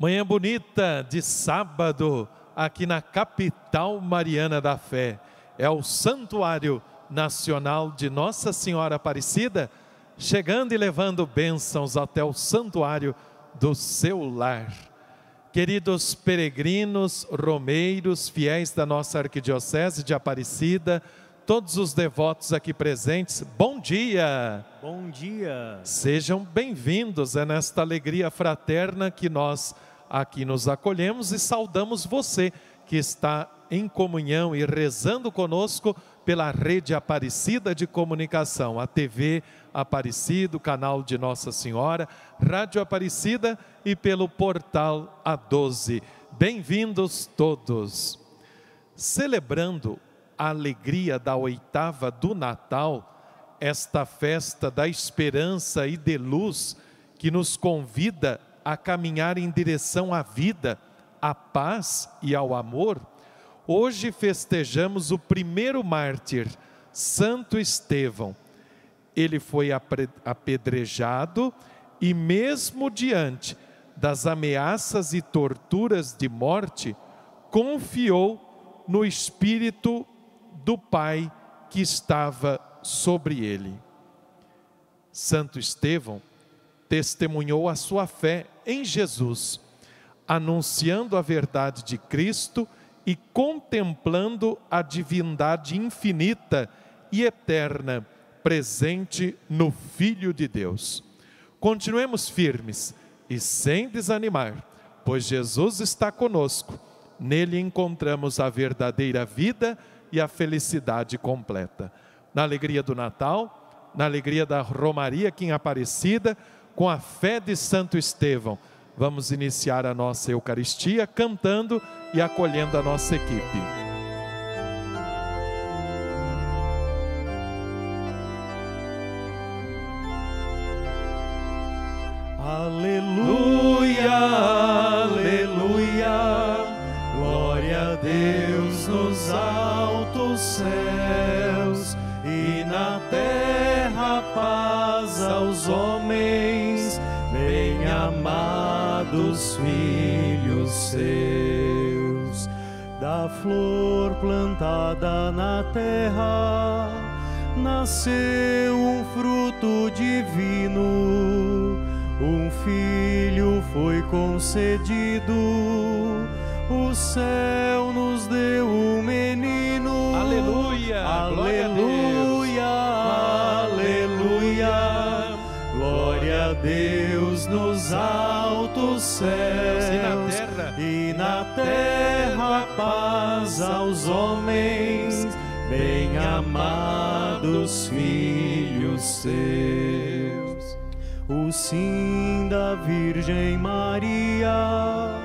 Manhã bonita de sábado, aqui na capital mariana da fé. É o Santuário Nacional de Nossa Senhora Aparecida, chegando e levando bênçãos até o santuário do seu lar. Queridos peregrinos, romeiros, fiéis da nossa Arquidiocese de Aparecida, todos os devotos aqui presentes, bom dia! Bom dia! Sejam bem-vindos, é nesta alegria fraterna que nós aqui nos acolhemos e saudamos você que está em comunhão e rezando conosco pela rede Aparecida de Comunicação, a TV Aparecido, canal de Nossa Senhora, Rádio Aparecida e pelo portal A12. Bem-vindos todos! Celebrando a alegria da oitava do Natal, esta festa da esperança e de luz que nos convida a caminhar em direção à vida, à paz e ao amor, hoje festejamos o primeiro mártir, Santo Estevão. Ele foi apedrejado e, mesmo diante das ameaças e torturas de morte, confiou no Espírito do Pai que estava sobre ele. Santo Estevão testemunhou a sua fé em Jesus, anunciando a verdade de Cristo e contemplando a divindade infinita e eterna presente no Filho de Deus. Continuemos firmes e sem desanimar, pois Jesus está conosco. Nele encontramos a verdadeira vida e a felicidade completa. Na alegria do Natal, na alegria da Romaria aqui em Aparecida, com a fé de Santo Estevão, vamos iniciar a nossa Eucaristia cantando e acolhendo a nossa equipe. Plantada na terra, nasceu um fruto divino, um filho foi concedido, o céu nos deu um menino. Aleluia! Aleluia! Aleluia! Glória a Deus nos altos céus E na terra, e na terra paz aos homens, amados filhos seus. O sim da Virgem Maria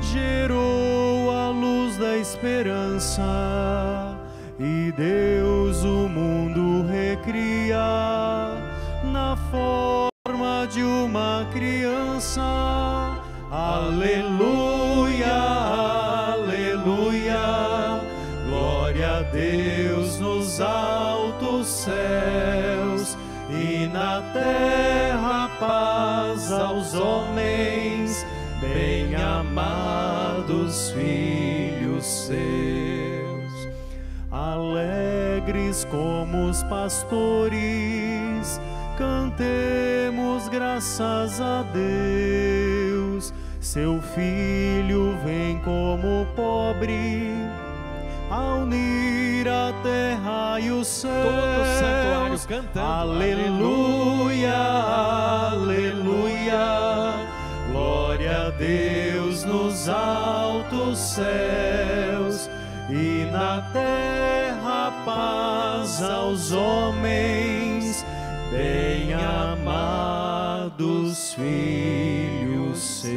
gerou a luz da esperança e Deus o mundo recria na forma de uma criança. Aleluia, amados filhos seus. Alegres como os pastores, cantemos graças a Deus. Seu filho vem como pobre, a unir a terra e o céu. todo o santuário cantando. Aleluia, aleluia. Glória a Deus nos altos céus e na terra paz aos homens, bem amados filhos seus.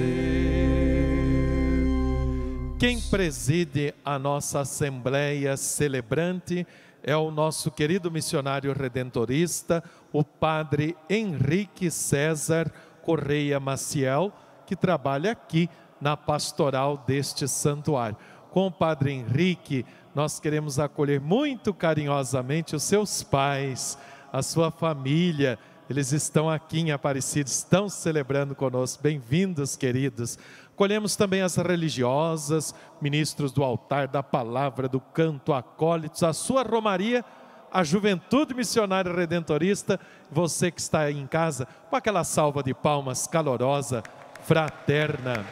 Quem preside a nossa Assembleia Celebrante é o nosso querido missionário redentorista, o Padre Henrique César Correia Maciel, que trabalha aqui na pastoral deste santuário. Com o Padre Henrique, nós queremos acolher muito carinhosamente os seus pais, a sua família, eles estão aqui em Aparecida, estão celebrando conosco. Bem-vindos, queridos. Colhemos também as religiosas, ministros do altar, da palavra, do canto, acólitos, a sua romaria, a juventude missionária redentorista, você que está aí em casa, com aquela salva de palmas calorosa, fraterna.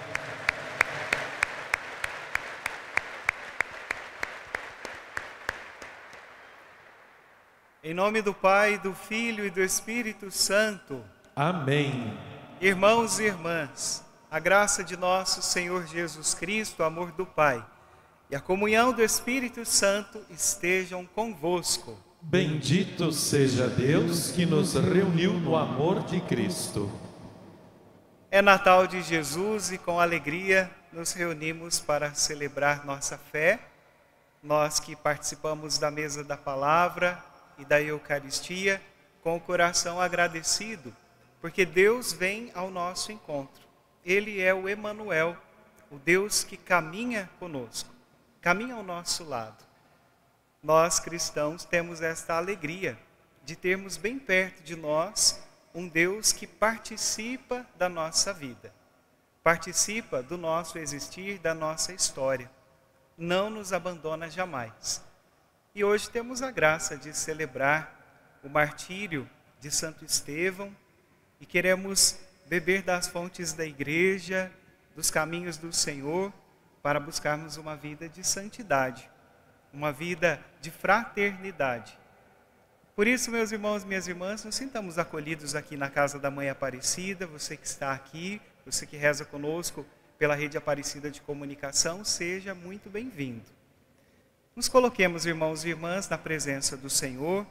Em nome do Pai, do Filho e do Espírito Santo. Amém. Irmãos e irmãs, a graça de nosso Senhor Jesus Cristo, o amor do Pai e a comunhão do Espírito Santo estejam convosco. Bendito seja Deus que nos reuniu no amor de Cristo. É Natal de Jesus e com alegria nos reunimos para celebrar nossa fé. Nós que participamos da mesa da palavra e da Eucaristia com o coração agradecido, porque Deus vem ao nosso encontro. Ele é o Emanuel, o Deus que caminha conosco, caminha ao nosso lado. Nós cristãos temos esta alegria de termos bem perto de nós um Deus que participa da nossa vida, participa do nosso existir, da nossa história. Não nos abandona jamais. E hoje temos a graça de celebrar o martírio de Santo Estevão e queremos beber das fontes da igreja, dos caminhos do Senhor, para buscarmos uma vida de santidade, uma vida de fraternidade. Por isso, meus irmãos e minhas irmãs, nos sintamos acolhidos aqui na casa da Mãe Aparecida, você que está aqui, você que reza conosco pela rede Aparecida de Comunicação, seja muito bem-vindo. Nos coloquemos, irmãos e irmãs, na presença do Senhor,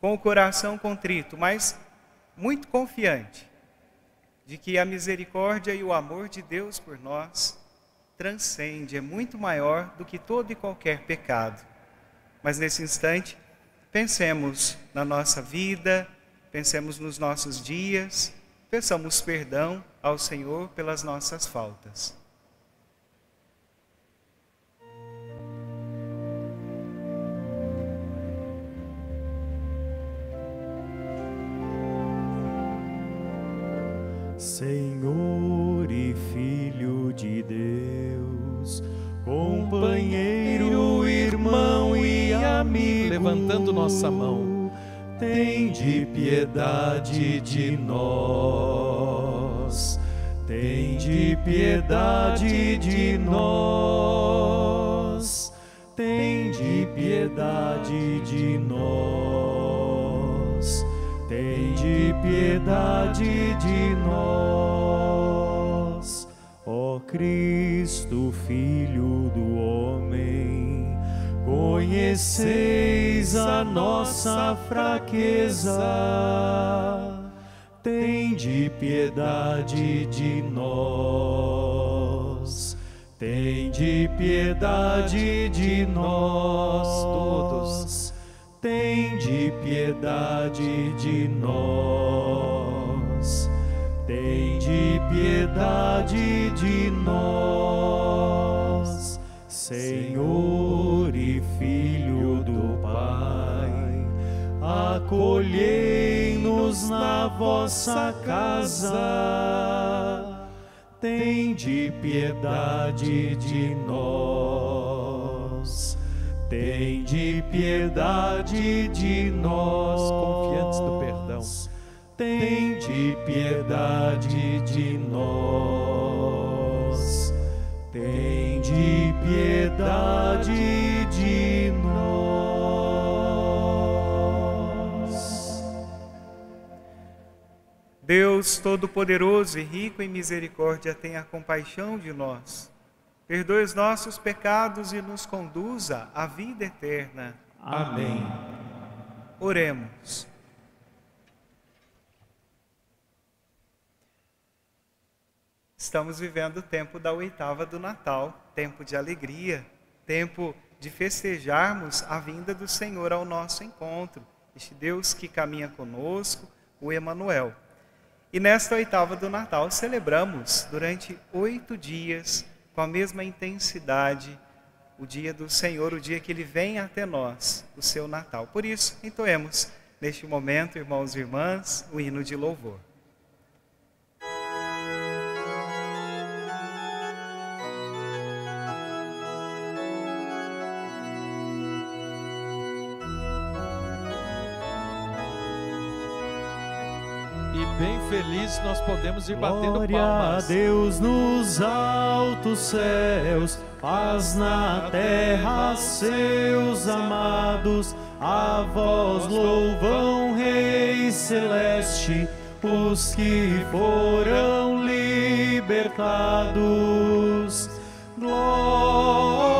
com o coração contrito, mas muito confiante de que a misericórdia e o amor de Deus por nós transcende, é muito maior do que todo e qualquer pecado. Mas nesse instante, pensemos na nossa vida, pensemos nos nossos dias, peçamos perdão ao Senhor pelas nossas faltas. Senhor e Filho de Deus, companheiro, irmão e amigo, levantando nossa mão, tem de piedade de nós, tem de piedade de nós, tem de piedade de nós tem de piedade de nós, ó Cristo, Filho do homem. Conheceis a nossa fraqueza, tem de piedade de nós. Tem de piedade de nós piedade de nós, tem de piedade de nós, Senhor e Filho do Pai, acolhei-nos na vossa casa, tem de piedade de nós tem de piedade de nós, confiantes do perdão. Tem de piedade de nós. Tem de piedade de nós. Deus Todo-Poderoso e rico em misericórdia, tenha compaixão de nós perdoe os nossos pecados e nos conduza à vida eterna. Amém. Oremos. Estamos vivendo o tempo da oitava do Natal, tempo de alegria, tempo de festejarmos a vinda do Senhor ao nosso encontro, este Deus que caminha conosco, o Emanuel. E nesta oitava do Natal celebramos durante oito dias com a mesma intensidade o dia do Senhor, o dia que Ele vem até nós, o seu Natal. Por isso, entoemos neste momento, irmãos e irmãs, o hino de louvor. E bem feliz nós podemos ir batendo Glória palmas. a Deus nos altos céus, paz na terra, seus amados. A vós louvam, Rei Celeste, os que foram libertados. Glória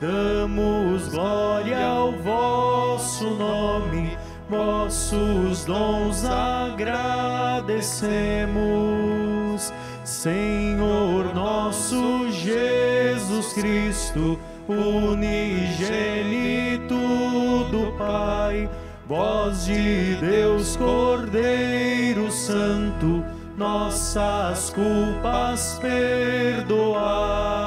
damos glória ao vosso nome, vossos dons agradecemos. Senhor nosso Jesus Cristo, unigênito do Pai, Voz de Deus, Cordeiro Santo, nossas culpas perdoai.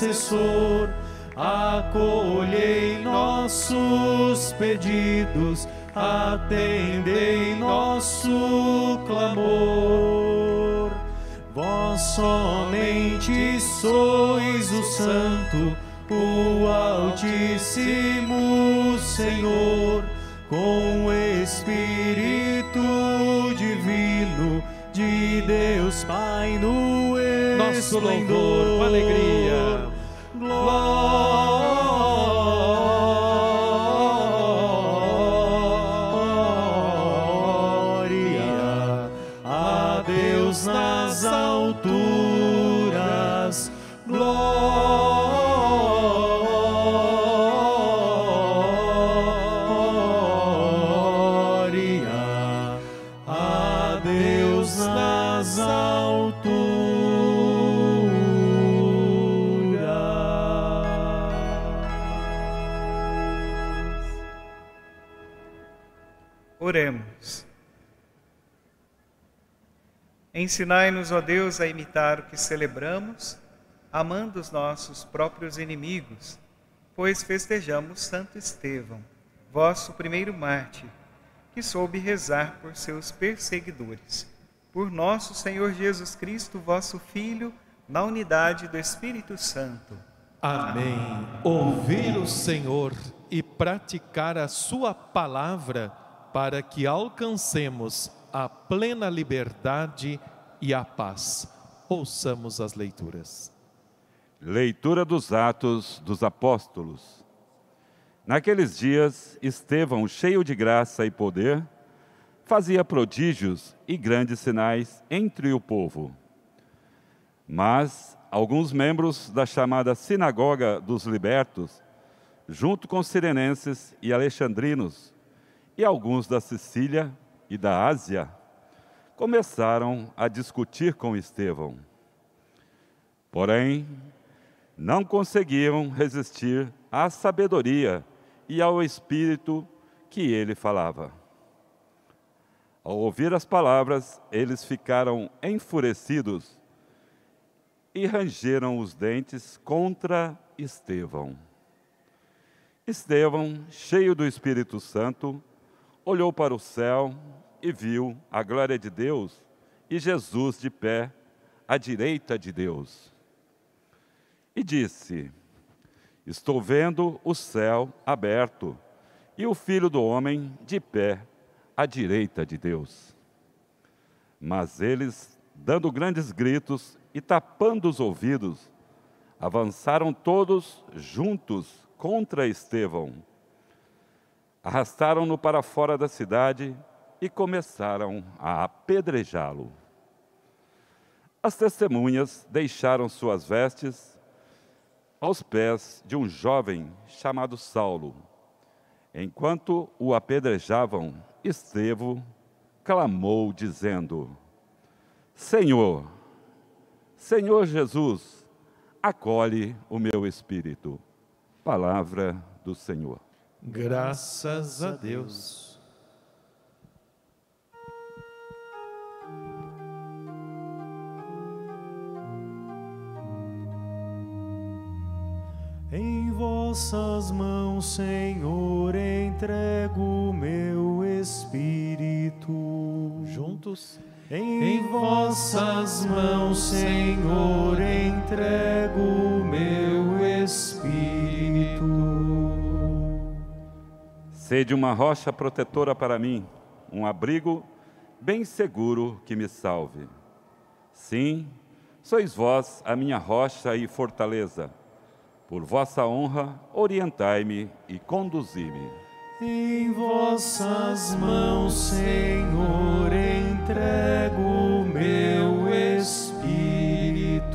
Intercessor, acolhei nossos pedidos, atendei nosso clamor. Vós somente sois o Santo, o Altíssimo Senhor, com o Espírito Divino de Deus Pai no Nosso louvor com alegria. Ensinai-nos, ó Deus, a imitar o que celebramos, amando os nossos próprios inimigos, pois festejamos Santo Estevão, vosso primeiro mártir, que soube rezar por seus perseguidores. Por nosso Senhor Jesus Cristo, vosso Filho, na unidade do Espírito Santo. Amém. Ouvir o Senhor e praticar a Sua palavra para que alcancemos a plena liberdade e a paz. Ouçamos as leituras. Leitura dos Atos dos Apóstolos. Naqueles dias, Estevão, cheio de graça e poder, fazia prodígios e grandes sinais entre o povo. Mas alguns membros da chamada Sinagoga dos Libertos, junto com sirenenses e alexandrinos, e alguns da Sicília e da Ásia, começaram a discutir com Estevão. Porém, não conseguiam resistir à sabedoria e ao espírito que ele falava. Ao ouvir as palavras, eles ficaram enfurecidos e rangeram os dentes contra Estevão. Estevão, cheio do Espírito Santo, olhou para o céu e viu a glória de Deus e Jesus de pé à direita de Deus. E disse: Estou vendo o céu aberto e o filho do homem de pé à direita de Deus. Mas eles, dando grandes gritos e tapando os ouvidos, avançaram todos juntos contra Estevão. Arrastaram-no para fora da cidade e começaram a apedrejá-lo. As testemunhas deixaram suas vestes aos pés de um jovem chamado Saulo. Enquanto o apedrejavam, Estevão clamou, dizendo: Senhor, Senhor Jesus, acolhe o meu espírito. Palavra do Senhor. Graças a Deus. Vossas mãos, Senhor, entrego meu espírito. Juntos. Em vossas mãos, Senhor, entrego meu espírito. Sede uma rocha protetora para mim, um abrigo bem seguro que me salve. Sim, sois vós a minha rocha e fortaleza. Por vossa honra, orientai-me e conduzi-me. Em vossas mãos, Senhor, entrego o meu espírito.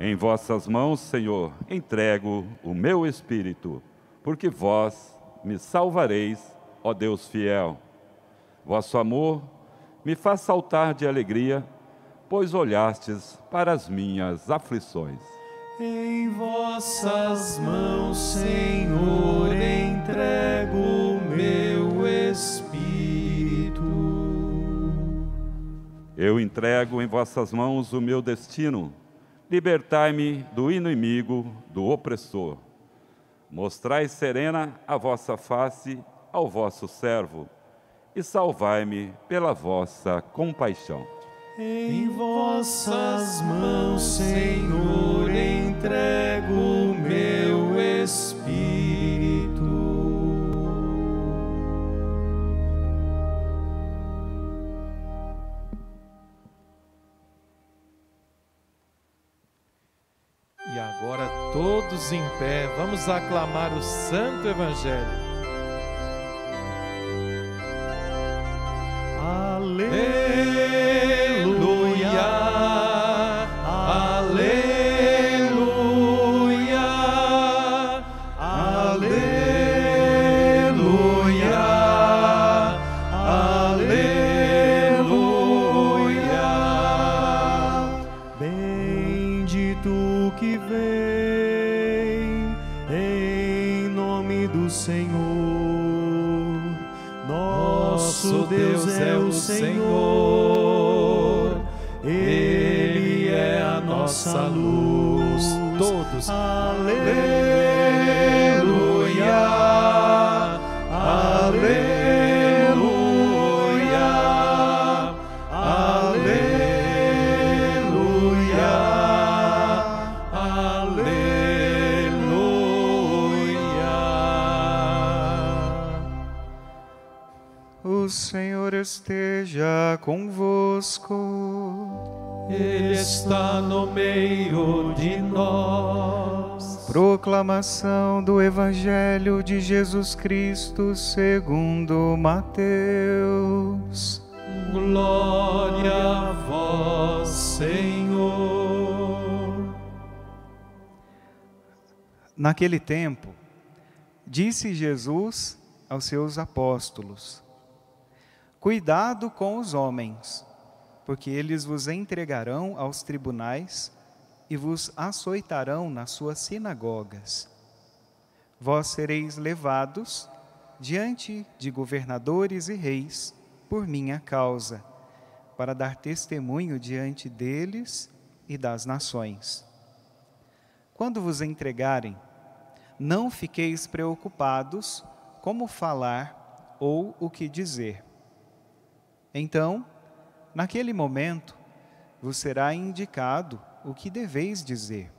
Em vossas mãos, Senhor, entrego o meu espírito, porque vós me salvareis, ó Deus fiel. Vosso amor me faz saltar de alegria, pois olhastes para as minhas aflições. Em vossas mãos, Senhor, entrego o meu espírito. Eu entrego em vossas mãos o meu destino. Libertai-me do inimigo, do opressor. Mostrai serena a vossa face ao vosso servo e salvai-me pela vossa compaixão. Em vossas mãos, Senhor, entrego o meu espírito. E agora todos em pé, vamos aclamar o Santo Evangelho. Senhor esteja convosco. Ele está no meio de nós. Proclamação do Evangelho de Jesus Cristo segundo Mateus. Glória a vós, Senhor. Naquele tempo, disse Jesus aos seus apóstolos: Cuidado com os homens, porque eles vos entregarão aos tribunais e vos açoitarão nas suas sinagogas. Vós sereis levados diante de governadores e reis por minha causa, para dar testemunho diante deles e das nações. Quando vos entregarem, não fiqueis preocupados como falar ou o que dizer. Então, naquele momento, vos será indicado o que deveis dizer.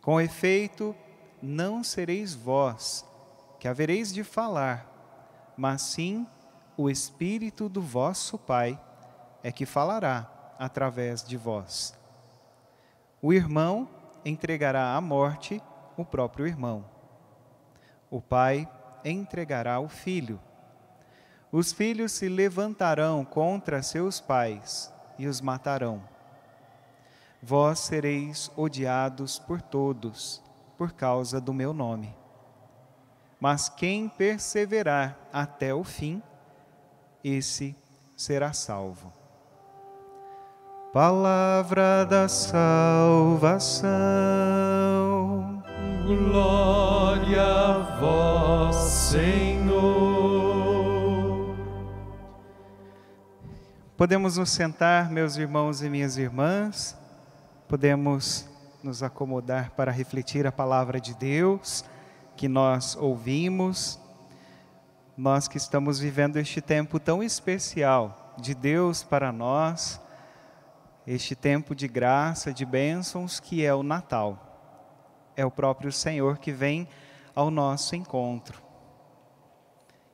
Com efeito, não sereis vós que havereis de falar, mas sim o Espírito do vosso Pai é que falará através de vós. O irmão entregará à morte o próprio irmão. O pai entregará o filho. Os filhos se levantarão contra seus pais e os matarão. Vós sereis odiados por todos, por causa do meu nome. Mas quem perseverar até o fim, esse será salvo. Palavra da salvação. Glória a vós, Senhor. Podemos nos sentar, meus irmãos e minhas irmãs. Podemos nos acomodar para refletir a palavra de Deus que nós ouvimos. Nós que estamos vivendo este tempo tão especial de Deus para nós este tempo de graça, de bênçãos que é o Natal. É o próprio Senhor que vem ao nosso encontro.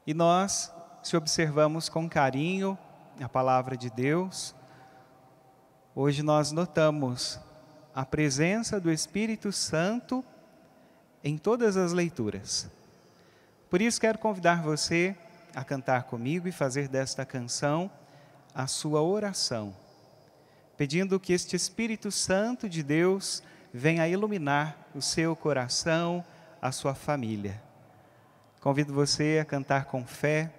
E nós, se observamos com carinho a palavra de Deus, hoje nós notamos a presença do Espírito Santo em todas as leituras. Por isso quero convidar você a cantar comigo e fazer desta canção a sua oração pedindo que este Espírito Santo de Deus venha iluminar o seu coração, a sua família. Convido você a cantar com fé,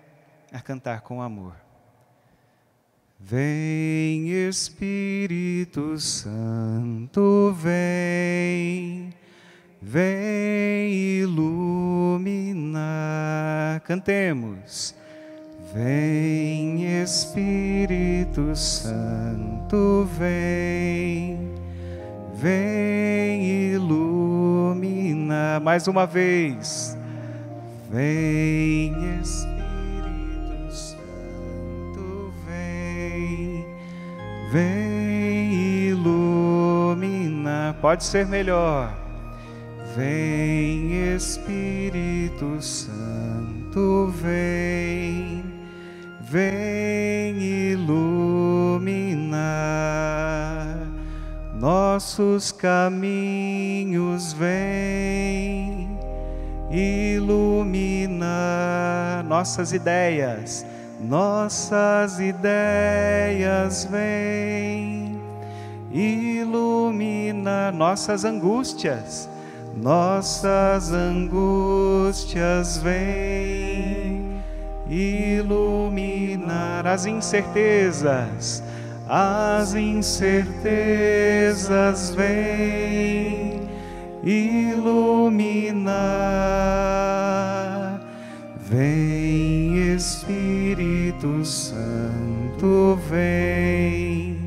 a cantar com amor. Vem Espírito Santo, vem, vem iluminar. Cantemos. Vem Espírito Santo, vem, vem ilumina. Mais uma vez. Vem Espírito vem ilumina. Pode ser melhor. Vem Espírito Santo, vem vem iluminar nossos caminhos, vem iluminar nossas ideias, nossas ideias, vem iluminar nossas angústias, nossas angústias, vem iluminar as incertezas, as incertezas vêm iluminar. Vem Espírito Santo, vem,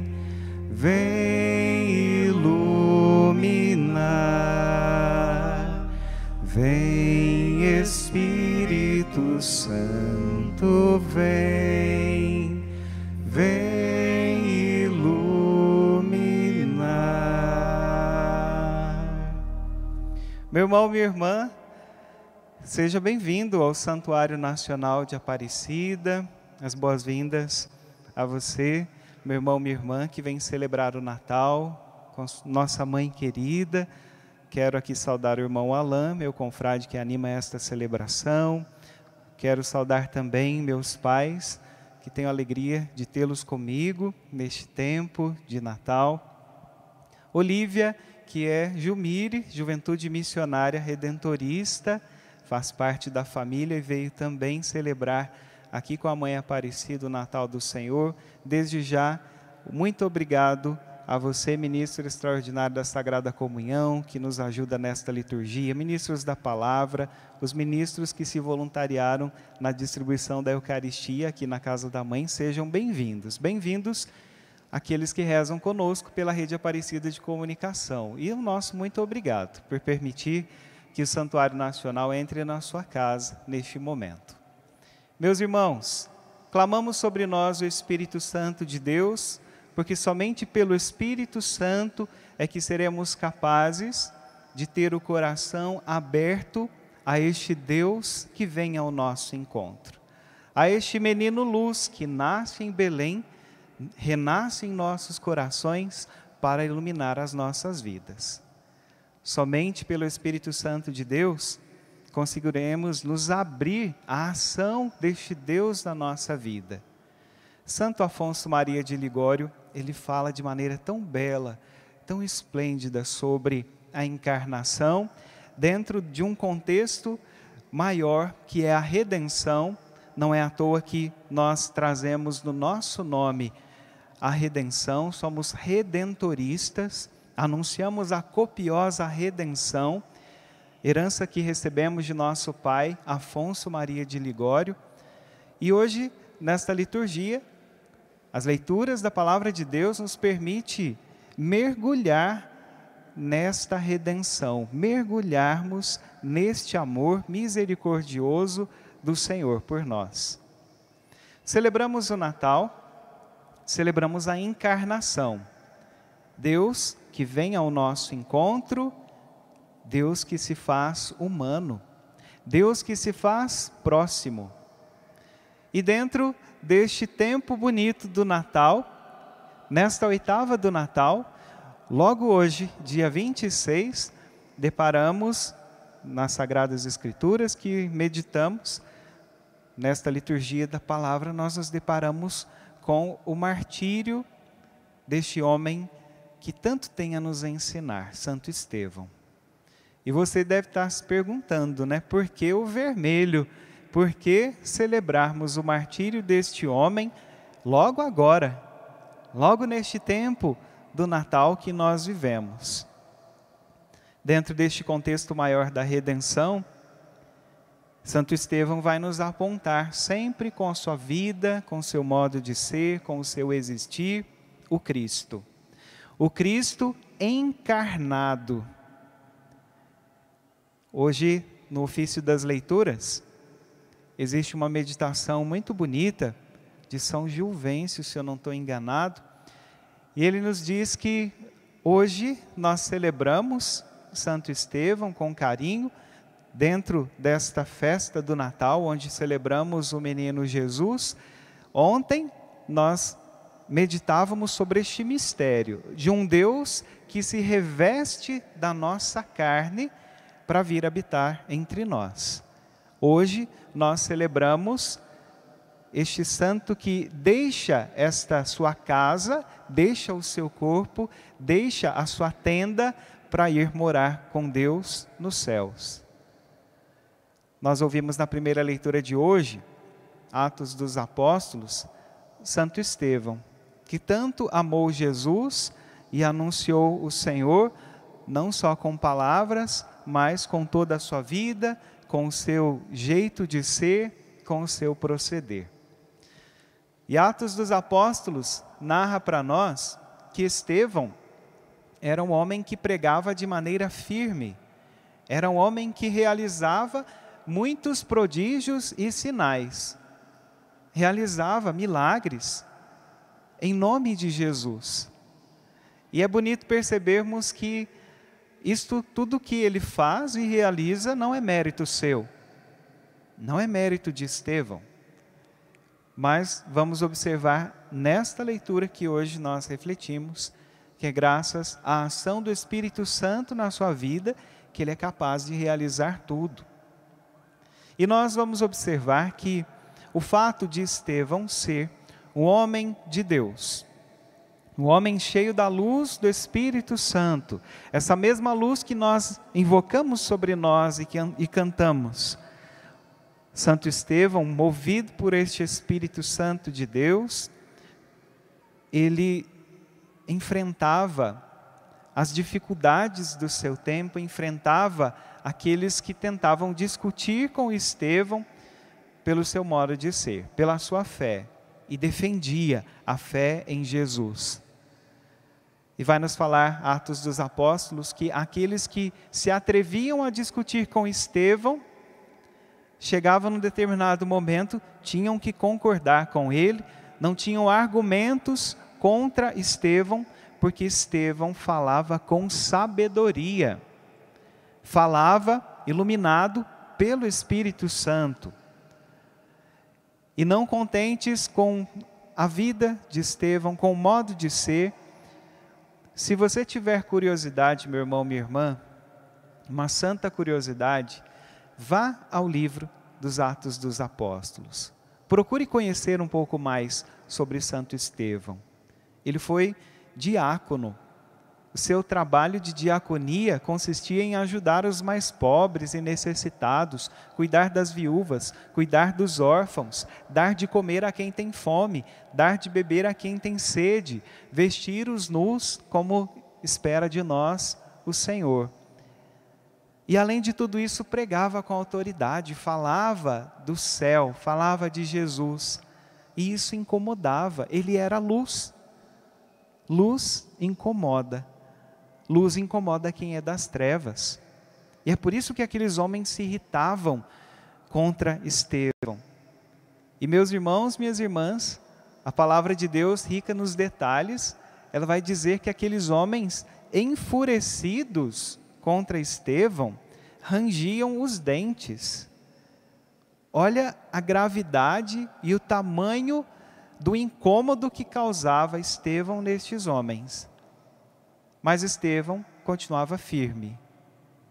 vem iluminar. Vem Espírito Santo vem, vem iluminar. Meu irmão, minha irmã, seja bem-vindo ao Santuário Nacional de Aparecida. As boas-vindas a você, meu irmão, minha irmã, que vem celebrar o Natal com nossa mãe querida. Quero aqui saudar o irmão Alain, meu confrade que anima esta celebração Quero saudar também meus pais, que tenho a alegria de tê-los comigo neste tempo de Natal. Olívia, que é Jumire, Juventude Missionária Redentorista, faz parte da família e veio também celebrar aqui com a Mãe Aparecida o Natal do Senhor. Desde já, muito obrigado a você, ministro extraordinário da Sagrada Comunhão, que nos ajuda nesta liturgia, ministros da palavra, os ministros que se voluntariaram na distribuição da Eucaristia aqui na Casa da Mãe, sejam bem-vindos. Bem-vindos aqueles que rezam conosco pela rede Aparecida de Comunicação. E o nosso muito obrigado por permitir que o Santuário Nacional entre na sua casa neste momento. Meus irmãos, clamamos sobre nós o Espírito Santo de Deus porque somente pelo Espírito Santo é que seremos capazes de ter o coração aberto a este Deus que vem ao nosso encontro. a este menino luz que nasce em Belém, renasce em nossos corações para iluminar as nossas vidas. Somente pelo Espírito Santo de Deus conseguiremos nos abrir à ação deste Deus na nossa vida. Santo Afonso Maria de Ligório, ele fala de maneira tão bela, tão esplêndida sobre a encarnação, dentro de um contexto maior que é a redenção não é à toa que nós trazemos no nosso nome a redenção, somos redentoristas, anunciamos a copiosa redenção, herança que recebemos de nosso pai Afonso Maria de Ligório. E hoje, nesta liturgia, as leituras da palavra de Deus nos permite mergulhar nesta redenção, mergulharmos neste amor misericordioso do Senhor por nós. Celebramos o Natal, celebramos a encarnação. Deus que vem ao nosso encontro, Deus que se faz humano, Deus que se faz próximo. E dentro deste tempo bonito do Natal, nesta oitava do Natal, logo hoje, dia 26, deparamos nas Sagradas Escrituras que meditamos nesta liturgia da palavra, nós nos deparamos com o martírio deste homem que tanto tem a nos ensinar, Santo Estevão. E você deve estar se perguntando, né? Por que o vermelho? Por que celebrarmos o martírio deste homem logo agora, logo neste tempo do Natal que nós vivemos? Dentro deste contexto maior da redenção, Santo Estevão vai nos apontar sempre com a sua vida, com o seu modo de ser, com o seu existir, o Cristo. O Cristo encarnado. Hoje, no ofício das leituras, existe uma meditação muito bonita de São Gilvêncio, se eu não estou enganado, e ele nos diz que hoje nós celebramos Santo Estevão com carinho, dentro desta festa do Natal, onde celebramos o menino Jesus, ontem nós meditávamos sobre este mistério de um Deus que se reveste da nossa carne para vir habitar entre nós. Hoje nós celebramos este santo que deixa esta sua casa, deixa o seu corpo, deixa a sua tenda para ir morar com Deus nos céus. Nós ouvimos na primeira leitura de hoje, Atos dos Apóstolos, Santo Estevão, que tanto amou Jesus e anunciou o Senhor, não só com palavras, mas com toda a sua vida, com o seu jeito de ser, com o seu proceder. E Atos dos Apóstolos narra para nós que Estevão era um homem que pregava de maneira firme, era um homem que realizava muitos prodígios e sinais, realizava milagres em nome de Jesus. E é bonito percebermos que isto tudo que ele faz e realiza não é mérito seu, não é mérito de Estevão. Mas vamos observar nesta leitura que hoje nós refletimos, que é graças à ação do Espírito Santo na sua vida que ele é capaz de realizar tudo. E nós vamos observar que o fato de Estevão ser um homem de Deus, um homem cheio da luz do Espírito Santo, essa mesma luz que nós invocamos sobre nós e, que, e cantamos. Santo Estevão, movido por este Espírito Santo de Deus, ele enfrentava as dificuldades do seu tempo, enfrentava aqueles que tentavam discutir com Estevão pelo seu modo de ser, pela sua fé, e defendia a fé em Jesus. E vai nos falar, Atos dos Apóstolos, que aqueles que se atreviam a discutir com Estevão, chegavam num determinado momento, tinham que concordar com ele, não tinham argumentos contra Estevão, porque Estevão falava com sabedoria falava iluminado pelo Espírito Santo. E não contentes com a vida de Estevão, com o modo de ser, se você tiver curiosidade, meu irmão, minha irmã, uma santa curiosidade, vá ao livro dos Atos dos Apóstolos. Procure conhecer um pouco mais sobre Santo Estevão. Ele foi diácono o seu trabalho de diaconia consistia em ajudar os mais pobres e necessitados, cuidar das viúvas, cuidar dos órfãos, dar de comer a quem tem fome, dar de beber a quem tem sede, vestir os nus como espera de nós o Senhor. E além de tudo isso, pregava com autoridade, falava do céu, falava de Jesus. E isso incomodava, ele era luz. Luz incomoda. Luz incomoda quem é das trevas. E é por isso que aqueles homens se irritavam contra Estevão. E meus irmãos, minhas irmãs, a palavra de Deus, rica nos detalhes, ela vai dizer que aqueles homens enfurecidos contra Estevão rangiam os dentes. Olha a gravidade e o tamanho do incômodo que causava Estevão nestes homens. Mas Estevão continuava firme,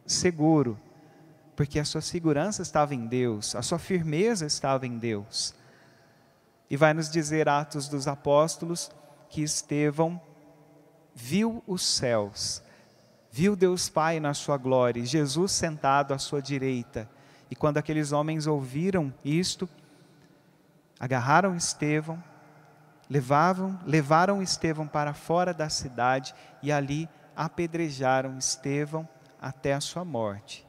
seguro, porque a sua segurança estava em Deus, a sua firmeza estava em Deus. E vai nos dizer Atos dos Apóstolos que Estevão viu os céus, viu Deus Pai na sua glória, Jesus sentado à sua direita. E quando aqueles homens ouviram isto, agarraram Estevão, levavam, levaram Estevão para fora da cidade e ali apedrejaram Estevão até a sua morte.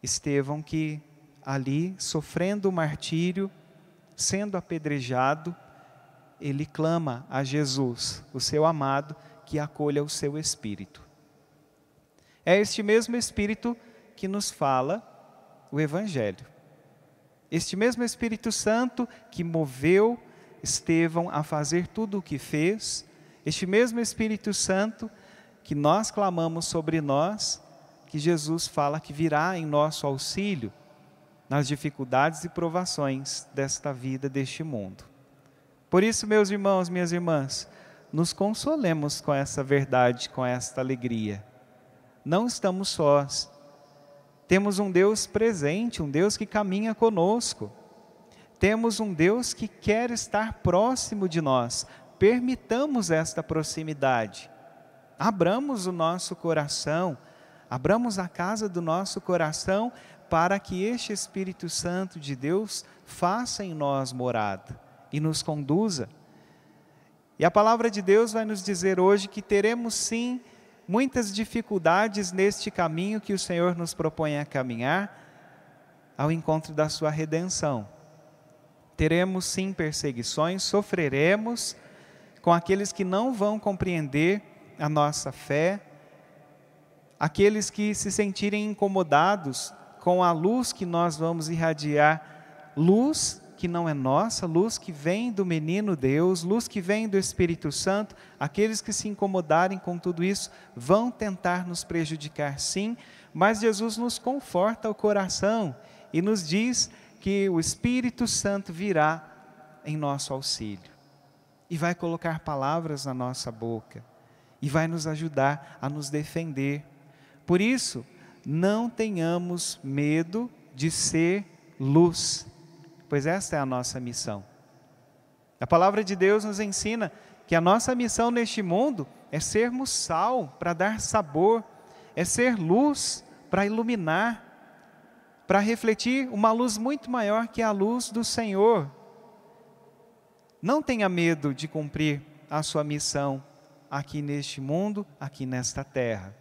Estevão que ali, sofrendo o martírio, sendo apedrejado, ele clama a Jesus, o seu amado, que acolha o seu espírito. É este mesmo espírito que nos fala o Evangelho. Este mesmo Espírito Santo que moveu Estevão a fazer tudo o que fez, este mesmo Espírito Santo que nós clamamos sobre nós, que Jesus fala que virá em nosso auxílio nas dificuldades e provações desta vida, deste mundo. Por isso, meus irmãos, minhas irmãs, nos consolemos com essa verdade, com esta alegria. Não estamos sós. Temos um Deus presente, um Deus que caminha conosco. Temos um Deus que quer estar próximo de nós. Permitamos esta proximidade. Abramos o nosso coração, abramos a casa do nosso coração para que este Espírito Santo de Deus faça em nós morada e nos conduza. E a palavra de Deus vai nos dizer hoje que teremos sim muitas dificuldades neste caminho que o Senhor nos propõe a caminhar ao encontro da sua redenção teremos sim perseguições, sofreremos com aqueles que não vão compreender a nossa fé, aqueles que se sentirem incomodados com a luz que nós vamos irradiar, luz que não é nossa, luz que vem do menino Deus, luz que vem do Espírito Santo, aqueles que se incomodarem com tudo isso vão tentar nos prejudicar sim, mas Jesus nos conforta o coração e nos diz que o Espírito Santo virá em nosso auxílio e vai colocar palavras na nossa boca e vai nos ajudar a nos defender. Por isso, não tenhamos medo de ser luz, pois esta é a nossa missão. A palavra de Deus nos ensina que a nossa missão neste mundo é sermos sal para dar sabor, é ser luz para iluminar para refletir uma luz muito maior que a luz do Senhor. Não tenha medo de cumprir a sua missão aqui neste mundo, aqui nesta terra.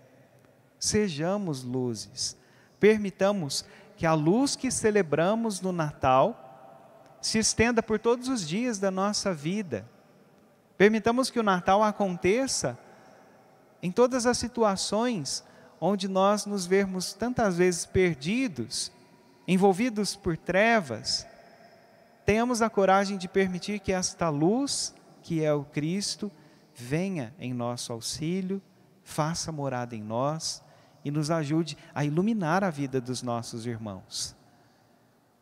Sejamos luzes. Permitamos que a luz que celebramos no Natal se estenda por todos os dias da nossa vida. Permitamos que o Natal aconteça em todas as situações onde nós nos vermos tantas vezes perdidos envolvidos por trevas, tenhamos a coragem de permitir que esta luz, que é o Cristo, venha em nosso auxílio, faça morada em nós e nos ajude a iluminar a vida dos nossos irmãos.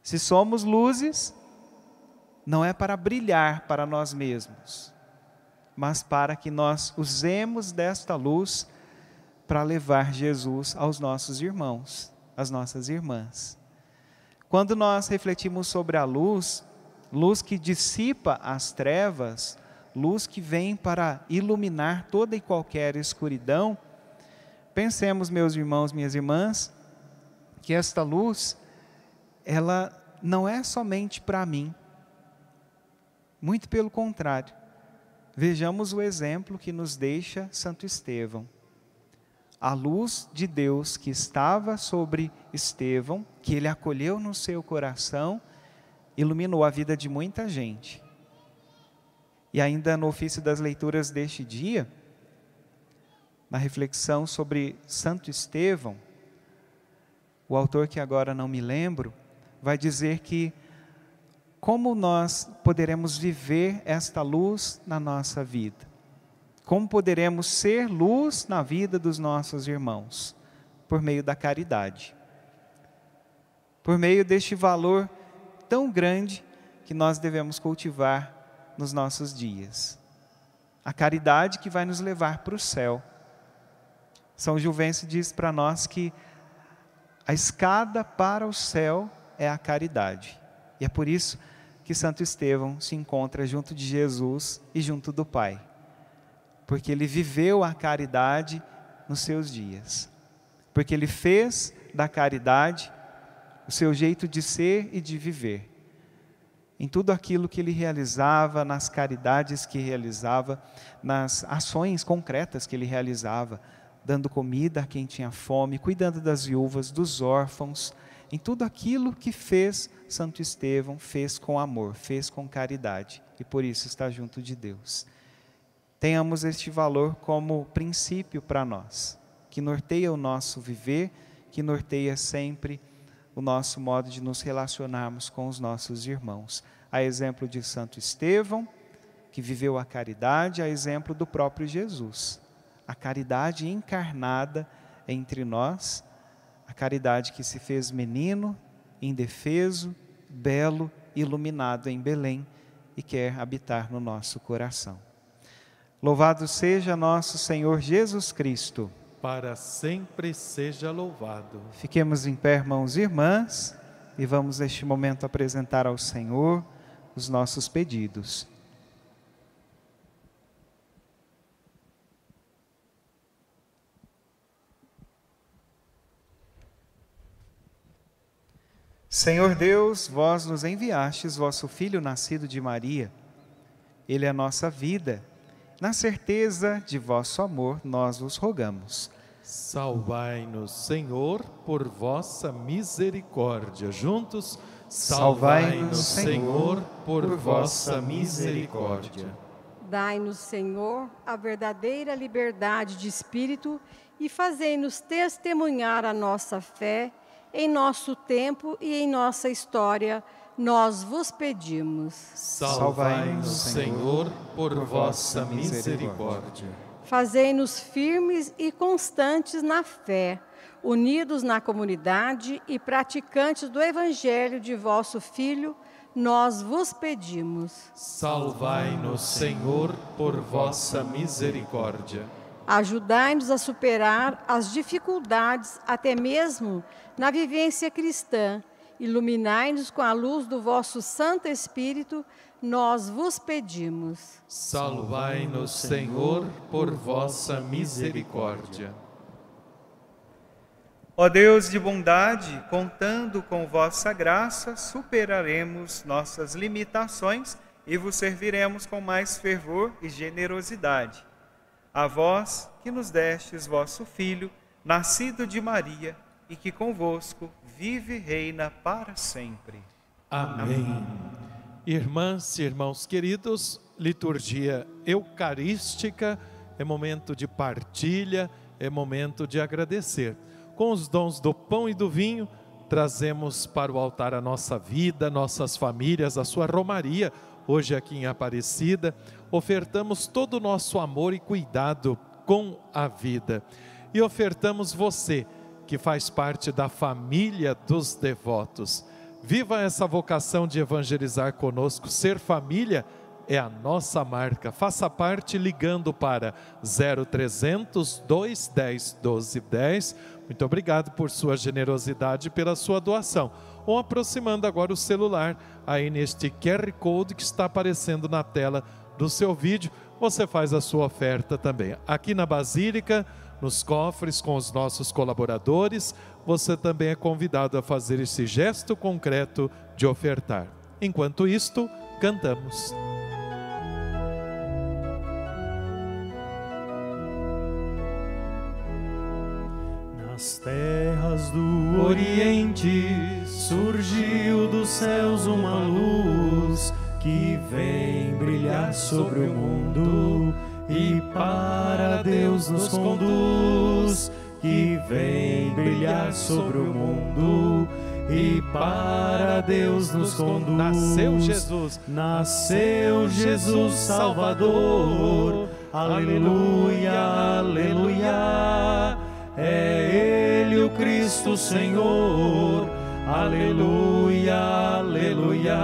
Se somos luzes, não é para brilhar para nós mesmos, mas para que nós usemos desta luz para levar Jesus aos nossos irmãos, às nossas irmãs. Quando nós refletimos sobre a luz, luz que dissipa as trevas, luz que vem para iluminar toda e qualquer escuridão, pensemos, meus irmãos, minhas irmãs, que esta luz, ela não é somente para mim. Muito pelo contrário. Vejamos o exemplo que nos deixa Santo Estevão. A luz de Deus que estava sobre Estevão, que ele acolheu no seu coração, iluminou a vida de muita gente. E ainda no ofício das leituras deste dia, na reflexão sobre Santo Estevão, o autor que agora não me lembro, vai dizer que como nós poderemos viver esta luz na nossa vida? Como poderemos ser luz na vida dos nossos irmãos? Por meio da caridade. Por meio deste valor tão grande que nós devemos cultivar nos nossos dias. A caridade que vai nos levar para o céu. São Juvencio diz para nós que a escada para o céu é a caridade. E é por isso que Santo Estevão se encontra junto de Jesus e junto do Pai. Porque ele viveu a caridade nos seus dias. Porque ele fez da caridade o seu jeito de ser e de viver. Em tudo aquilo que ele realizava, nas caridades que realizava, nas ações concretas que ele realizava, dando comida a quem tinha fome, cuidando das viúvas, dos órfãos, em tudo aquilo que fez Santo Estevão, fez com amor, fez com caridade e por isso está junto de Deus. Tenhamos este valor como princípio para nós, que norteia o nosso viver, que norteia sempre o nosso modo de nos relacionarmos com os nossos irmãos. A exemplo de Santo Estevão, que viveu a caridade, a exemplo do próprio Jesus. A caridade encarnada entre nós a caridade que se fez menino, indefeso, belo, iluminado em Belém e quer habitar no nosso coração. Louvado seja nosso Senhor Jesus Cristo. Para sempre seja louvado. Fiquemos em pé, irmãos e irmãs, e vamos neste momento apresentar ao Senhor os nossos pedidos. Senhor Deus, vós nos enviastes vosso Filho nascido de Maria. Ele é a nossa vida. Na certeza de vosso amor, nós vos rogamos. Salvai-nos, Senhor, por vossa misericórdia. Juntos, salvai-nos, Senhor, por vossa misericórdia. Dai-nos, Senhor, a verdadeira liberdade de espírito e fazei-nos testemunhar a nossa fé em nosso tempo e em nossa história, nós vos pedimos. Salvai-nos, Senhor, por vossa misericórdia. Fazei-nos firmes e constantes na fé, unidos na comunidade e praticantes do Evangelho de vosso Filho, nós vos pedimos. Salvai-nos, Senhor, por vossa misericórdia. Ajudai-nos a superar as dificuldades, até mesmo na vivência cristã. Iluminai-nos com a luz do vosso Santo Espírito, nós vos pedimos. Salvai-nos, Senhor, por vossa misericórdia. Ó Deus de bondade, contando com vossa graça, superaremos nossas limitações e vos serviremos com mais fervor e generosidade a vós que nos destes vosso Filho, nascido de Maria, e que convosco vive e reina para sempre. Amém. Amém. Irmãs e irmãos queridos, liturgia eucarística é momento de partilha, é momento de agradecer. Com os dons do pão e do vinho, trazemos para o altar a nossa vida, nossas famílias, a sua romaria, hoje aqui em Aparecida, ofertamos todo o nosso amor e cuidado com a vida. E ofertamos você, que faz parte da família dos devotos. Viva essa vocação de evangelizar conosco, ser família é a nossa marca. Faça parte ligando para 0300 210 1210. Muito obrigado por sua generosidade e pela sua doação. Ou aproximando agora o celular aí neste QR Code que está aparecendo na tela do seu vídeo, você faz a sua oferta também. Aqui na Basílica, nos cofres com os nossos colaboradores, você também é convidado a fazer esse gesto concreto de ofertar. Enquanto isto, cantamos. Nas terras do Oriente surgiu dos céus uma luz que vem brilhar sobre o mundo e para Deus nos conduz. Que vem brilhar sobre o mundo e para Deus nos conduz. Nasceu Jesus, nasceu Jesus Salvador. Aleluia, aleluia. É Ele o Cristo Senhor. Aleluia, aleluia.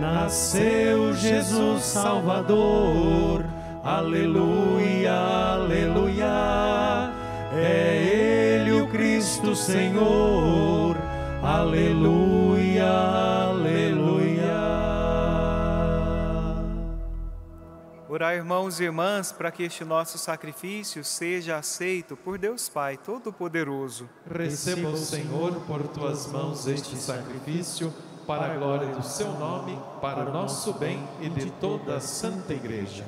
Nasceu Jesus Salvador. Aleluia, aleluia. É Ele o Cristo Senhor. Aleluia, aleluia. Orar, irmãos e irmãs, para que este nosso sacrifício seja aceito por Deus Pai Todo-Poderoso. Receba o Senhor por tuas mãos este sacrifício, para a glória do seu nome, para o nosso bem e de toda a Santa Igreja.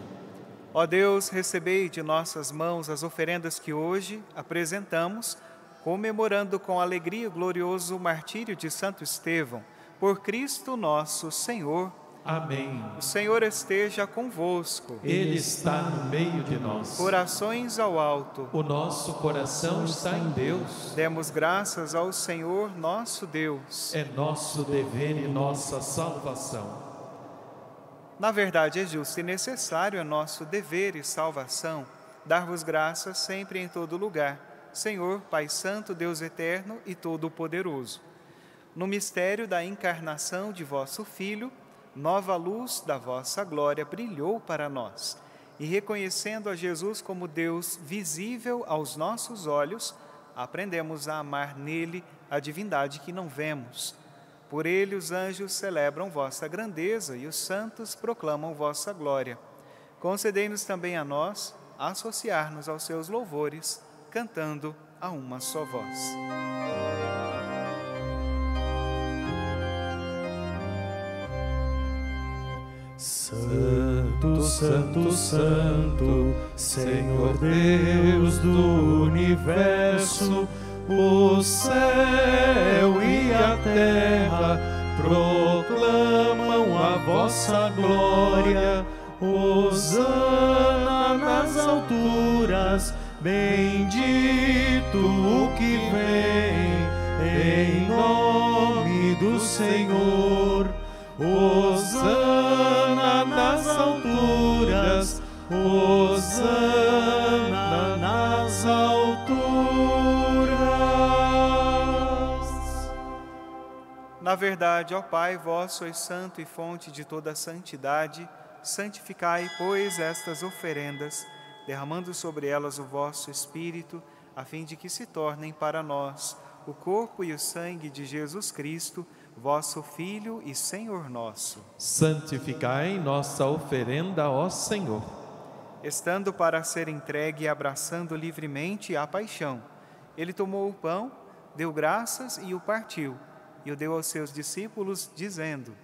Ó Deus, recebei de nossas mãos as oferendas que hoje apresentamos, comemorando com alegria o glorioso martírio de Santo Estevão, por Cristo nosso Senhor. Amém. O Senhor esteja convosco. Ele está no meio de nós. Corações ao alto. O nosso coração está em Deus. Demos graças ao Senhor nosso Deus. É nosso dever e nossa salvação. Na verdade, é justo e necessário, é nosso dever e salvação, dar-vos graças sempre e em todo lugar, Senhor, Pai Santo, Deus eterno e todo-poderoso. No mistério da encarnação de vosso Filho, nova luz da vossa glória brilhou para nós. E reconhecendo a Jesus como Deus visível aos nossos olhos, aprendemos a amar nele a divindade que não vemos. Por ele os anjos celebram vossa grandeza e os santos proclamam vossa glória. Concedei-nos também a nós associar-nos aos seus louvores, cantando a uma só voz. Santo, Santo, Santo, Senhor Deus do universo, o céu e a terra proclamam a vossa glória. Hosana nas alturas, bendito o que vem em nome do Senhor. Hosana Na verdade, ó Pai, vós sois santo e fonte de toda santidade, santificai, pois, estas oferendas, derramando sobre elas o vosso Espírito, a fim de que se tornem para nós o corpo e o sangue de Jesus Cristo, vosso Filho e Senhor nosso. Santificai nossa oferenda, ó Senhor. Estando para ser entregue e abraçando livremente a paixão, ele tomou o pão, deu graças e o partiu, e o deu aos seus discípulos, dizendo: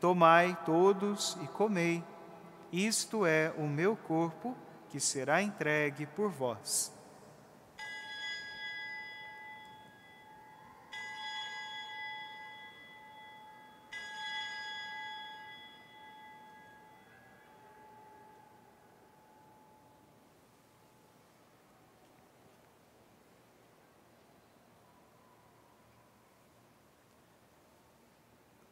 Tomai todos e comei, isto é o meu corpo que será entregue por vós.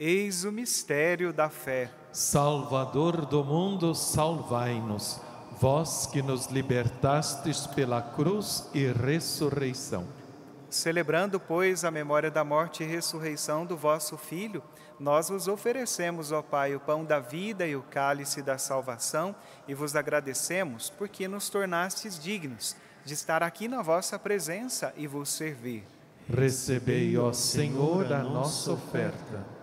Eis o mistério da fé. Salvador do mundo, salvai-nos. Vós que nos libertastes pela cruz e ressurreição. Celebrando, pois, a memória da morte e ressurreição do vosso Filho, nós vos oferecemos, ó Pai, o pão da vida e o cálice da salvação e vos agradecemos porque nos tornastes dignos de estar aqui na vossa presença e vos servir. Recebei, ó Senhor, a nossa oferta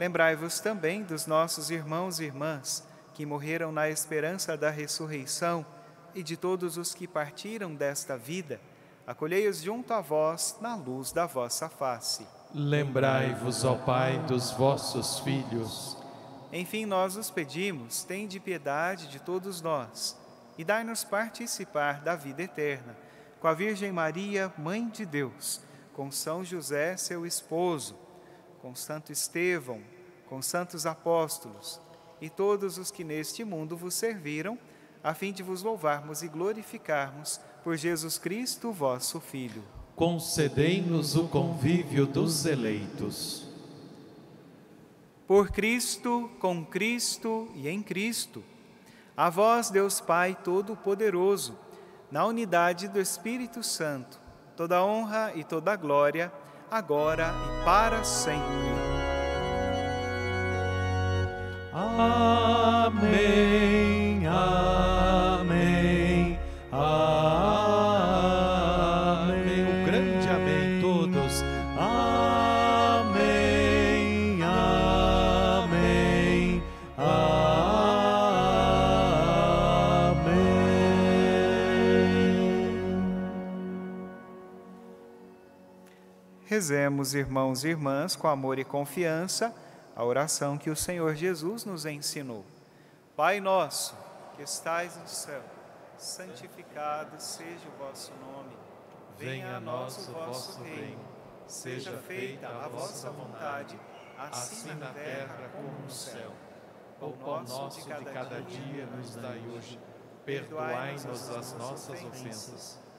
Lembrai-vos também dos nossos irmãos e irmãs que morreram na esperança da ressurreição e de todos os que partiram desta vida. Acolhei-os junto a vós na luz da vossa face. Lembrai-vos, ó Pai, dos vossos filhos. Enfim, nós os pedimos, tende piedade de todos nós e dai-nos participar da vida eterna. Com a Virgem Maria, Mãe de Deus, com São José, seu esposo, com Santo Estevão, com santos apóstolos e todos os que neste mundo vos serviram, a fim de vos louvarmos e glorificarmos por Jesus Cristo, vosso Filho. Concedei-nos o convívio dos eleitos. Por Cristo, com Cristo e em Cristo. A vós, Deus Pai Todo-Poderoso, na unidade do Espírito Santo, toda honra e toda glória agora e para sempre. Amém, Rezemos, irmãos e irmãs, com amor e confiança, a oração que o Senhor Jesus nos ensinou. Pai nosso, que estais no céu, santificado seja o vosso nome. Venha a nós o vosso reino. Seja feita a vossa vontade, assim na terra como no céu. O pão nosso de cada dia nos dai hoje. Perdoai-nos as nossas ofensas,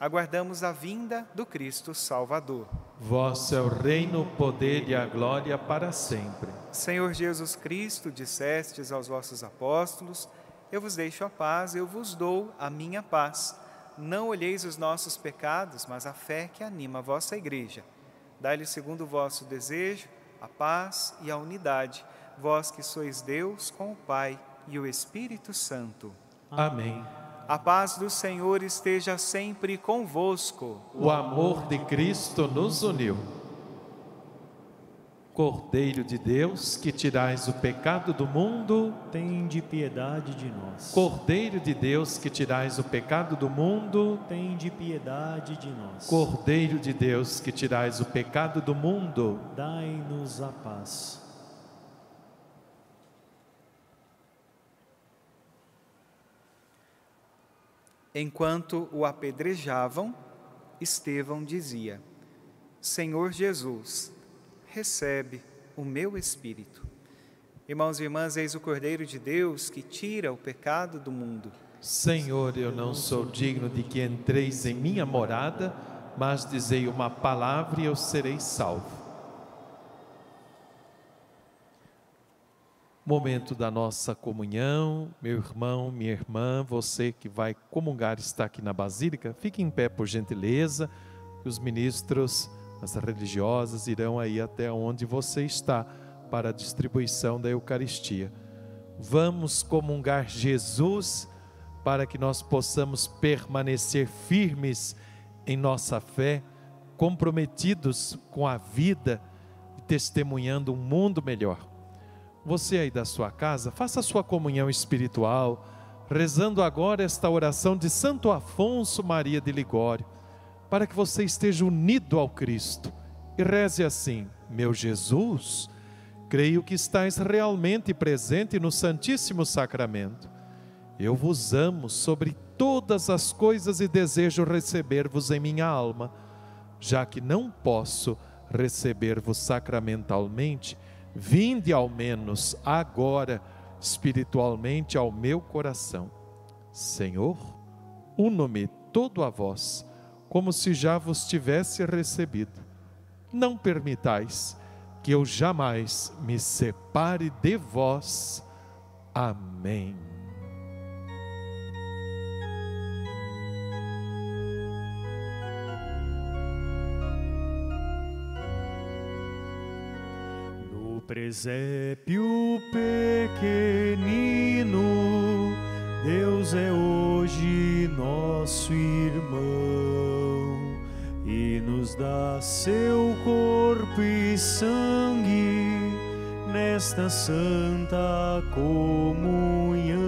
aguardamos a vinda do Cristo Salvador. Vosso é o reino, o poder e a glória para sempre. Senhor Jesus Cristo, dissestes aos vossos apóstolos: Eu vos deixo a paz, eu vos dou a minha paz. Não olheis os nossos pecados, mas a fé que anima a vossa igreja. Dai-lhe segundo o vosso desejo a paz e a unidade, vós que sois Deus com o Pai e o Espírito Santo. Amém. A paz do Senhor esteja sempre convosco. O amor de Cristo nos uniu. Cordeiro de Deus, que tirais o pecado do mundo, Tende piedade de nós. Cordeiro de Deus, que tirais o pecado do mundo, Tende piedade de nós. Cordeiro de Deus, que tirais o pecado do mundo, Dai-nos a paz. Enquanto o apedrejavam, Estevão dizia: Senhor Jesus, recebe o meu espírito. Irmãos e irmãs, eis o Cordeiro de Deus que tira o pecado do mundo. Senhor, eu não sou digno de que entreis em minha morada, mas dizei uma palavra e eu serei salvo. Momento da nossa comunhão, meu irmão, minha irmã, você que vai comungar está aqui na Basílica, fique em pé por gentileza, os ministros, as religiosas irão aí até onde você está para a distribuição da Eucaristia. Vamos comungar Jesus para que nós possamos permanecer firmes em nossa fé, comprometidos com a vida e testemunhando um mundo melhor. Você aí da sua casa, faça a sua comunhão espiritual, rezando agora esta oração de Santo Afonso Maria de Ligório, para que você esteja unido ao Cristo. E reze assim: Meu Jesus, creio que estás realmente presente no Santíssimo Sacramento eu vos amo sobre todas as coisas e desejo receber-vos em minha alma, já que não posso receber-vos sacramentalmente, vinde ao menos agora espiritualmente ao meu coração. Senhor, uno-me todo a vós, como se já vos tivesse recebido. Não permitais que eu jamais me separe de vós. Amém. Presépio pequenino, Deus é hoje nosso irmão e nos dá seu corpo e sangue nesta santa comunhão.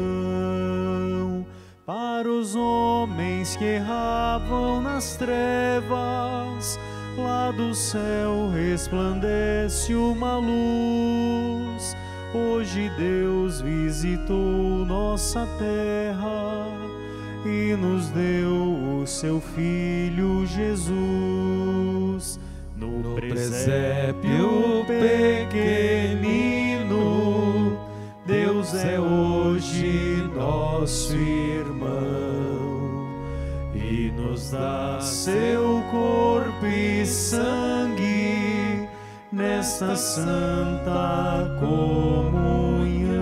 Para os homens que erravam nas trevas, lá do céu resplandece uma luz. Hoje Deus visitou nossa terra e nos deu o seu Filho Jesus. No, no presépio pequenino, Deus é hoje nosso irmão e nos dá seu corpo sangue nesta santa comunhão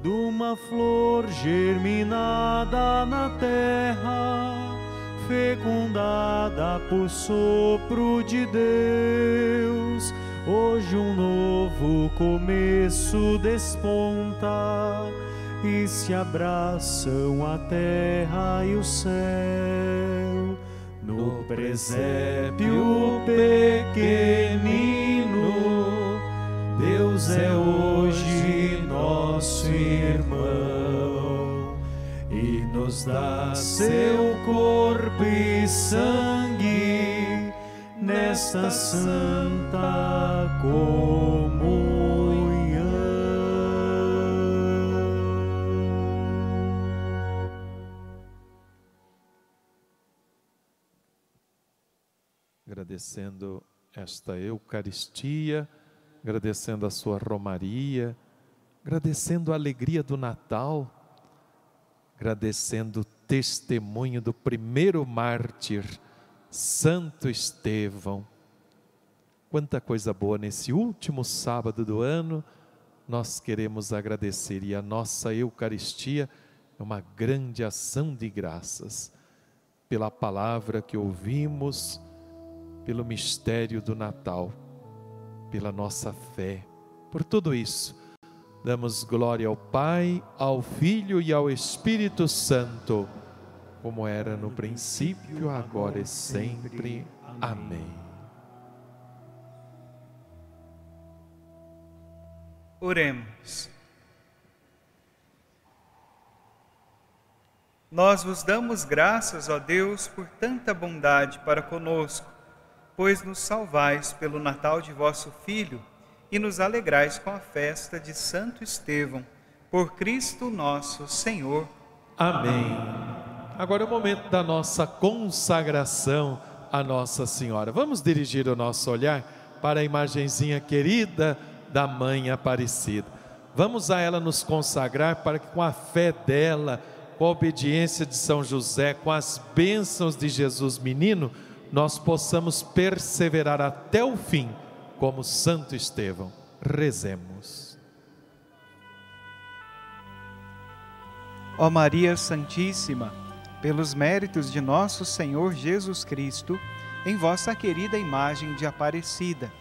de uma flor germinada na terra, fecundada por sopro de Deus. Hoje um novo começo desponta e se abraçam a terra e o céu. No presépio pequenino, Deus é hoje nosso irmão e nos dá seu corpo e sangue nesta santa comunhão. Agradecendo esta Eucaristia, agradecendo a sua Romaria, agradecendo a alegria do Natal, agradecendo o testemunho do primeiro mártir, Santo Estevão. Quanta coisa boa nesse último sábado do ano, nós queremos agradecer e a nossa Eucaristia é uma grande ação de graças pela palavra que ouvimos pelo mistério do Natal, pela nossa fé, por tudo isso. Damos glória ao Pai, ao Filho e ao Espírito Santo, como era no princípio, agora e sempre. Amém. Oremos. Nós vos damos graças, ó Deus, por tanta bondade para conosco pois nos salvais pelo Natal de vosso Filho e nos alegrais com a festa de Santo Estevão, por Cristo nosso Senhor. Amém. Agora é o momento da nossa consagração a Nossa Senhora. Vamos dirigir o nosso olhar para a imagenzinha querida da Mãe Aparecida. Vamos a ela nos consagrar para que com a fé dela, com a obediência de São José, com as bênçãos de Jesus menino, nós possamos perseverar até o fim, como Santo Estevão. Rezemos. Ó Maria Santíssima, pelos méritos de nosso Senhor Jesus Cristo, em vossa querida imagem de Aparecida,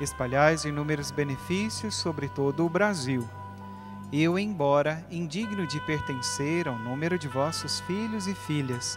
espalhais inúmeros benefícios sobre todo o Brasil. Eu, embora indigno de pertencer ao número de vossos filhos e filhas,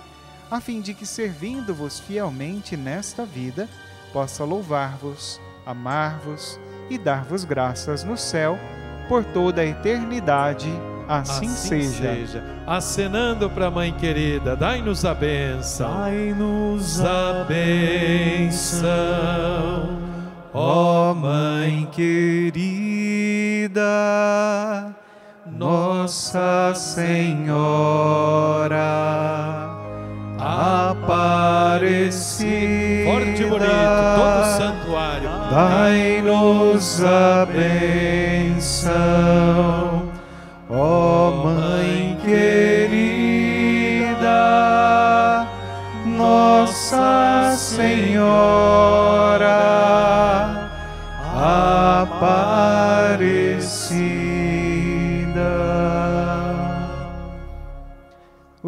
a fim de que, servindo-vos fielmente nesta vida, possa louvar-vos, amar-vos e dar-vos graças no céu por toda a eternidade. Assim, assim seja. seja. Acenando para a mãe querida, dai-nos a benção. Dai-nos a benção, ó Mãe querida, Nossa Senhora Aparecida. Forte e bonito, todo o santuário. Dai-nos a benção, ó Mãe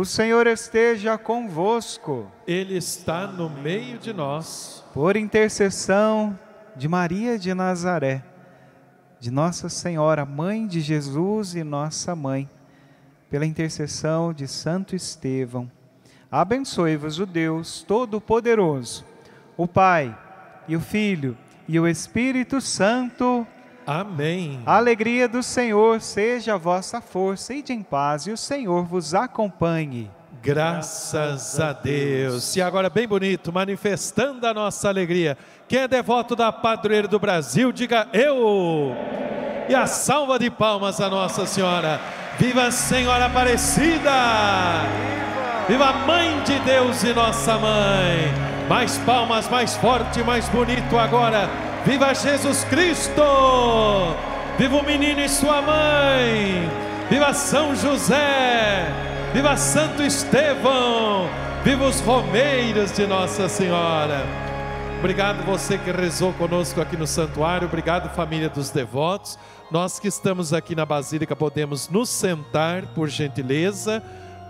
O Senhor esteja convosco. Ele está no meio de nós. Por intercessão de Maria de Nazaré, de Nossa Senhora, Mãe de Jesus e Nossa Mãe, pela intercessão de Santo Estevão, abençoe-vos o Deus Todo-Poderoso, o Pai e o Filho e o Espírito Santo. Amém. A alegria do Senhor seja a vossa força e de em paz, e o Senhor vos acompanhe. Graças a Deus. E agora, bem bonito, manifestando a nossa alegria. Quem é devoto da padroeira do Brasil, diga eu. E a salva de palmas a Nossa Senhora. Viva a Senhora Aparecida! Viva a Mãe de Deus e Nossa Mãe! Mais palmas, mais forte, mais bonito agora. Viva Jesus Cristo! Viva o menino e sua mãe! Viva São José! Viva Santo Estevão! Viva os romeiros de Nossa Senhora! Obrigado você que rezou conosco aqui no santuário, obrigado família dos devotos. Nós que estamos aqui na Basílica podemos nos sentar, por gentileza,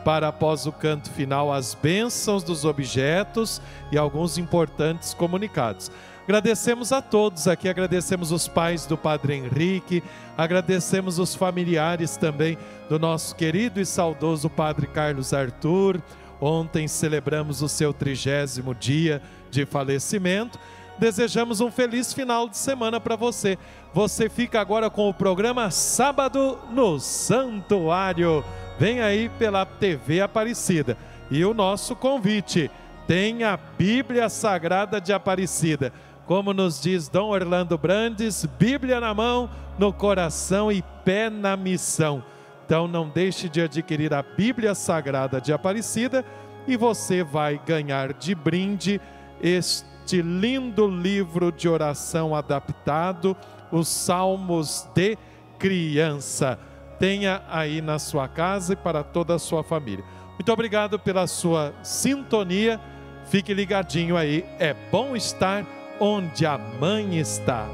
para após o canto final as bênçãos dos objetos e alguns importantes comunicados. Agradecemos a todos aqui, agradecemos os pais do Padre Henrique, agradecemos os familiares também do nosso querido e saudoso Padre Carlos Arthur. Ontem celebramos o seu trigésimo dia de falecimento. Desejamos um feliz final de semana para você. Você fica agora com o programa Sábado no Santuário. Vem aí pela TV Aparecida. E o nosso convite: tem a Bíblia Sagrada de Aparecida como nos diz Dom Orlando Brandes, Bíblia na mão, no coração e pé na missão. Então não deixe de adquirir a Bíblia Sagrada de Aparecida e você vai ganhar de brinde este lindo livro de oração adaptado, os Salmos de Criança. Tenha aí na sua casa e para toda a sua família. Muito obrigado pela sua sintonia. Fique ligadinho aí. É bom estar onde a mãe está.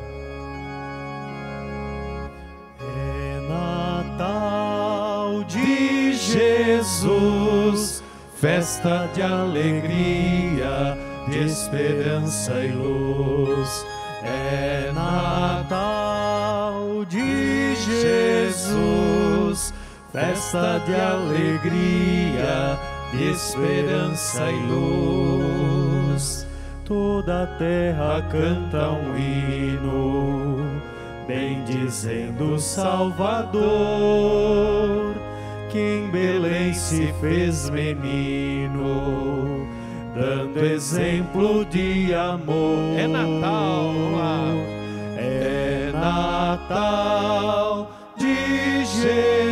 É Natal de Jesus, festa de alegria, de esperança e luz. É Natal de Jesus, festa de alegria, de esperança e luz. Toda a terra canta um hino, bendizendo Salvador, que em Belém se fez menino, dando exemplo de amor. É Natal, é Natal de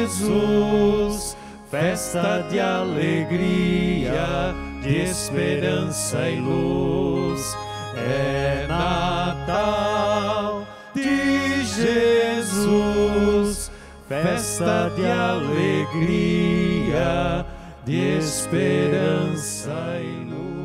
Jesus, festa de alegria, de esperança e luz. É Natal de Jesus, festa de alegria, de esperança e luz.